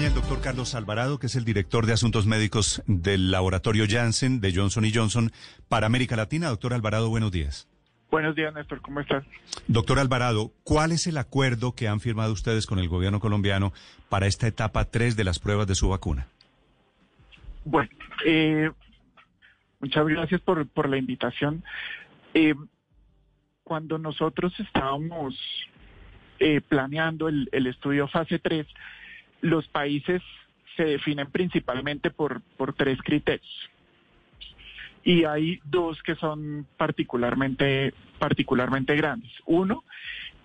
Acompaña el doctor Carlos Alvarado, que es el director de Asuntos Médicos del laboratorio Janssen de Johnson Johnson para América Latina. Doctor Alvarado, buenos días. Buenos días, Néstor. ¿Cómo estás? Doctor Alvarado, ¿cuál es el acuerdo que han firmado ustedes con el gobierno colombiano para esta etapa 3 de las pruebas de su vacuna? Bueno, eh, muchas gracias por, por la invitación. Eh, cuando nosotros estábamos eh, planeando el, el, estudio fase 3, los países se definen principalmente por, tres criterios. Y hay dos que son particularmente, particularmente grandes. Uno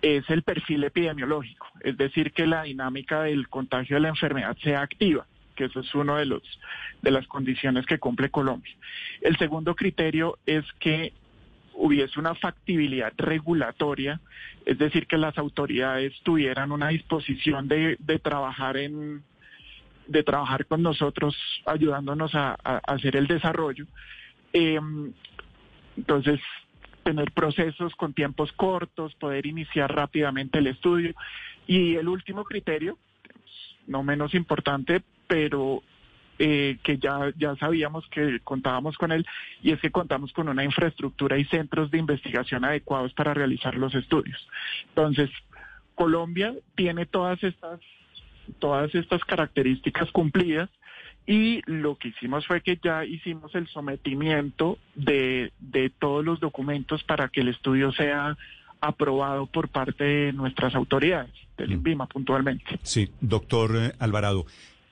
es el perfil epidemiológico, es decir, que la dinámica del contagio de la enfermedad sea activa que eso es uno de los de las condiciones que cumple Colombia. El segundo criterio es que hubiese una factibilidad regulatoria, es decir, que las autoridades tuvieran una disposición de, de trabajar en de trabajar con nosotros, ayudándonos a, hacer el desarrollo. Eh, entonces, tener procesos con tiempos cortos, poder iniciar rápidamente el estudio. Y el último criterio, no menos importante, pero eh, que ya, ya sabíamos que contábamos con él, y es que contamos con una infraestructura y centros de investigación adecuados para realizar los estudios. Entonces, Colombia tiene todas estas, todas estas características cumplidas y lo que hicimos fue que ya hicimos el sometimiento de, de todos los documentos para que el estudio sea aprobado por parte de nuestras autoridades, del INVIMA puntualmente. Sí, doctor eh, Alvarado.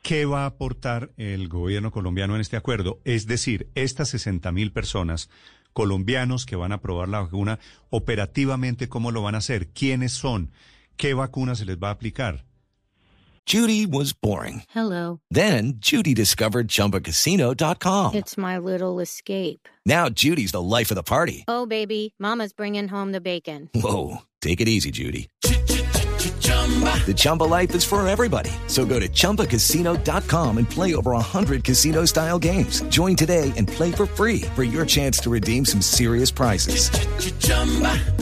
¿Qué va a aportar el gobierno colombiano en este acuerdo? Es decir, estas 60 mil personas colombianos que van a aprobar la vacuna, operativamente, ¿cómo lo van a hacer? ¿Quiénes son? ¿Qué vacuna se les va a aplicar? Judy was boring. Hello. Then Judy discovered ChumbaCasino.com. It's my little escape. Now Judy's the life of the party. Oh, baby, mama's bringing home the bacon. Whoa, take it easy, Judy. The Chumba life is for everybody. So go to ChumbaCasino.com and play over 100 casino style games. Join today and play for free for your chance to redeem some serious prizes.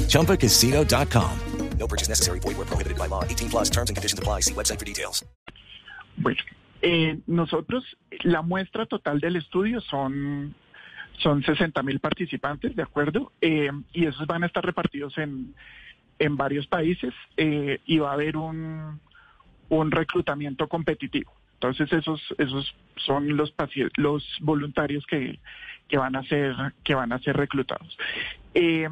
ChumbaCasino.com. No purchase necessary. Void where prohibited by law. 18 plus terms and conditions apply. See website for details. Bueno, eh, nosotros, la muestra total del estudio son, son 60 mil participantes, ¿de acuerdo? Eh, y esos van a estar repartidos en en varios países eh, y va a haber un, un reclutamiento competitivo. Entonces esos esos son los los voluntarios que, que van a ser que van a ser reclutados. Eh,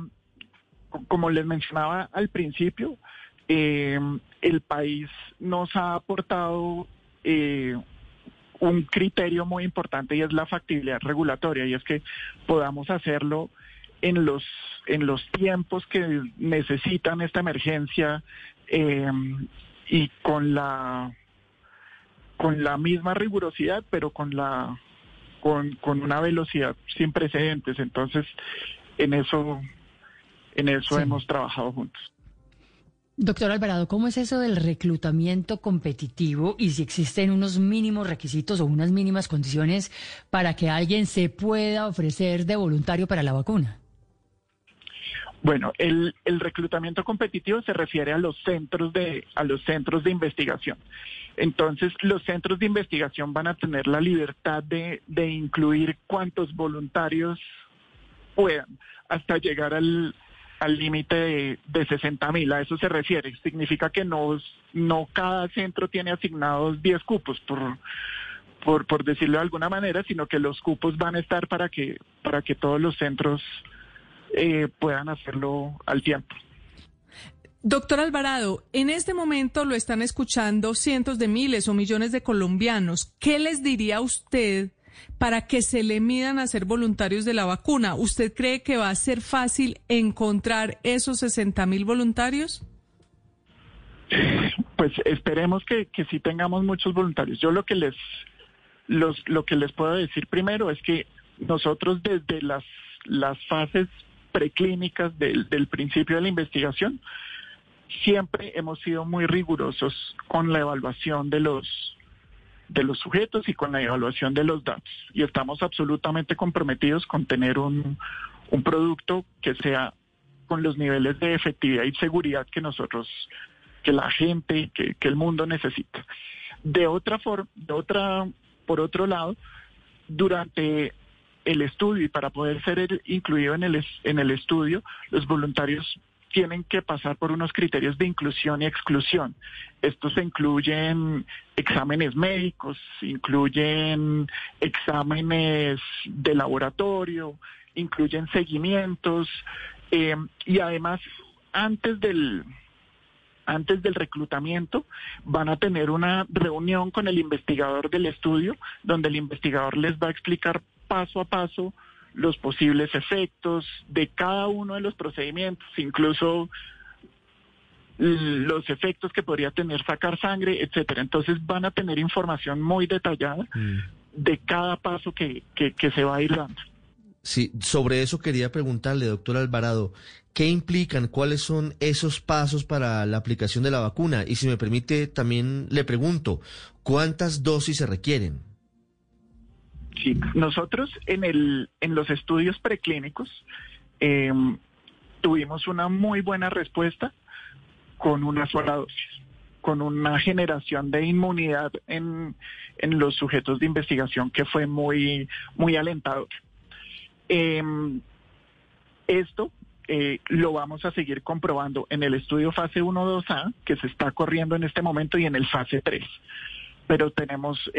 como les mencionaba al principio, eh, el país nos ha aportado eh, un criterio muy importante y es la factibilidad regulatoria y es que podamos hacerlo en los en los tiempos que necesitan esta emergencia eh, y con la con la misma rigurosidad pero con la con, con una velocidad sin precedentes entonces en eso en eso Sí. hemos trabajado juntos Doctor Alvarado, ¿cómo es eso del reclutamiento competitivo y si existen unos mínimos requisitos o unas mínimas condiciones para que alguien se pueda ofrecer de voluntario para la vacuna? Bueno, el, el reclutamiento competitivo se refiere a los centros de a los centros de investigación. Entonces, los centros de investigación van a tener la libertad de, de incluir cuantos voluntarios puedan hasta llegar al límite de, de 60 mil. A eso se refiere. Significa que no, no cada centro tiene asignados 10 cupos, por, por, por decirlo de alguna manera, sino que los cupos van a estar para que, para que todos los centros eh, puedan hacerlo al tiempo. Doctor Alvarado, en este momento lo están escuchando cientos de miles o millones de colombianos. ¿Qué les diría usted para que se le midan a ser voluntarios de la vacuna? ¿Usted cree que va a ser fácil encontrar esos 60 mil voluntarios? pues esperemos que, que sí tengamos muchos voluntarios. Yo lo que les los, lo que les puedo decir primero es que nosotros desde las, las fases preclínicas del, del principio de la investigación siempre hemos sido muy rigurosos con la evaluación de los de los sujetos y con la evaluación de los datos. Y estamos absolutamente comprometidos con tener un, un producto que sea con los niveles de efectividad y seguridad que nosotros, que la gente, que, que el mundo necesita. De otra forma, de otra, por otro lado, durante el estudio y para poder ser incluido en el, en el estudio, los voluntarios tienen que pasar por unos criterios de inclusión y exclusión. Estos incluyen exámenes médicos, incluyen exámenes de laboratorio, incluyen seguimientos eh, y además antes del antes del reclutamiento van a tener una reunión con el investigador del estudio donde el investigador les va a explicar paso a paso los posibles efectos de cada uno de los procedimientos, incluso los efectos que podría tener sacar sangre, etcétera. Entonces van a tener información muy detallada de cada paso que, que, que se va a ir dando. Sí, sobre eso quería preguntarle, doctor Alvarado, ¿qué implican? ¿Cuáles son esos pasos para la aplicación de la vacuna? Y si me permite, también le pregunto, ¿cuántas dosis se requieren? Sí, nosotros en el en los estudios preclínicos eh, tuvimos una muy buena respuesta con una sola dosis, con una generación de inmunidad en, en los sujetos de investigación que fue muy muy alentador. Eh, esto eh, lo vamos a seguir comprobando en el estudio fase 1-2A que se está corriendo en este momento y en el fase 3 pero tenemos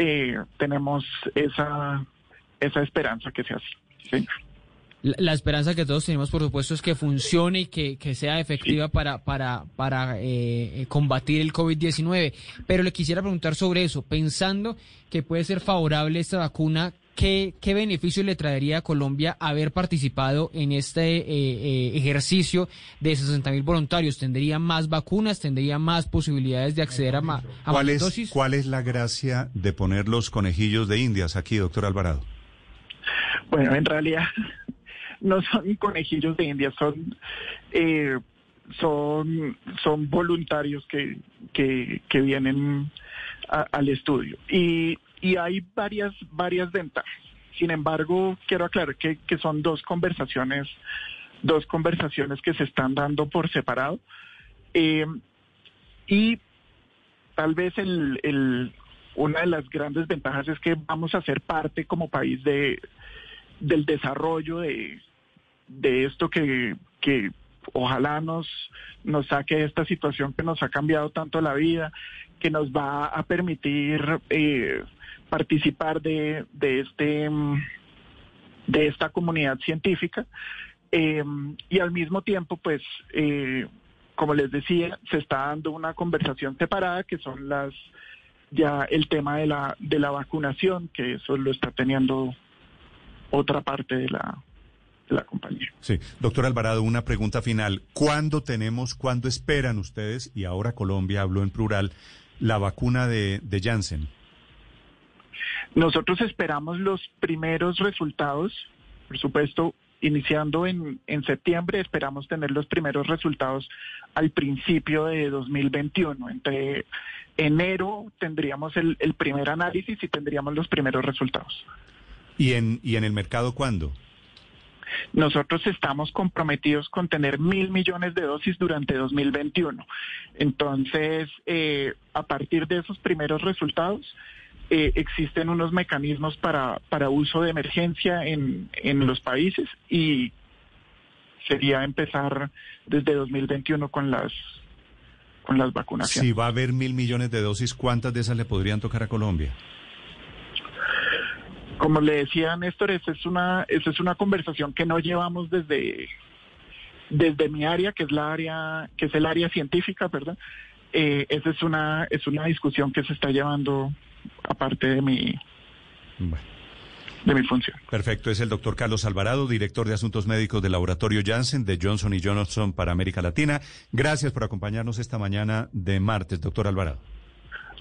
tenemos esa esa esperanza que sea así. Sí. La, la esperanza que todos tenemos, por supuesto, es que funcione y que, que sea efectiva para, para, para eh, eh, combatir el COVID-19. Pero le quisiera preguntar sobre eso, pensando que puede ser favorable esta vacuna, ¿qué, qué beneficio le traería a Colombia haber participado en este eh, eh, ejercicio de 60 mil voluntarios? ¿Tendría más vacunas? ¿Tendría más posibilidades de acceder a, a ¿Cuál más es, dosis? ¿Cuál es la gracia de poner los conejillos de indias aquí, doctor Alvarado? Bueno, en realidad no son conejillos de India, son eh, son son voluntarios que que, vienen al estudio y y hay varias varias ventajas. Sin embargo, quiero aclarar que, que son dos conversaciones dos conversaciones que se están dando por separado Eh, y tal vez el, el una de las grandes ventajas es que vamos a ser parte como país de del desarrollo de, de esto que, que ojalá nos, nos saque esta situación que nos ha cambiado tanto la vida, que nos va a permitir eh, participar de, de este mm, de esta comunidad científica eh, y al mismo tiempo pues eh, como les decía se está dando una conversación separada que son las ya el tema de la de la vacunación que eso lo está teniendo otra parte de la, de la compañía. Sí, doctor Alvarado, una pregunta final. ¿Cuándo tenemos, cuándo esperan ustedes, y ahora Colombia habló en plural, la vacuna de, de Janssen? Nosotros esperamos los primeros resultados, por supuesto, iniciando en, en septiembre, esperamos tener los primeros resultados al principio de 2021. Entre enero tendríamos el, el primer análisis y tendríamos los primeros resultados. ¿Y en, y en el mercado cuándo? Nosotros estamos comprometidos con tener mil millones de dosis durante 2021. Entonces, eh, a partir de esos primeros resultados, eh, existen unos mecanismos para, para uso de emergencia en, en los países y sería empezar desde 2021 con las con las vacunaciones. Si va a haber mil millones de dosis, ¿cuántas de esas le podrían tocar a Colombia? Como le decía Néstor, esa es una, es una conversación que no llevamos desde, desde mi área, que es la área, que es el área científica, ¿verdad? Eh, esa es una, es una discusión que se está llevando aparte de mi, Bueno. de mi función. Perfecto, es el doctor Carlos Alvarado, director de Asuntos Médicos del Laboratorio Janssen de Johnson Johnson para América Latina. Gracias por acompañarnos esta mañana de martes, doctor Alvarado.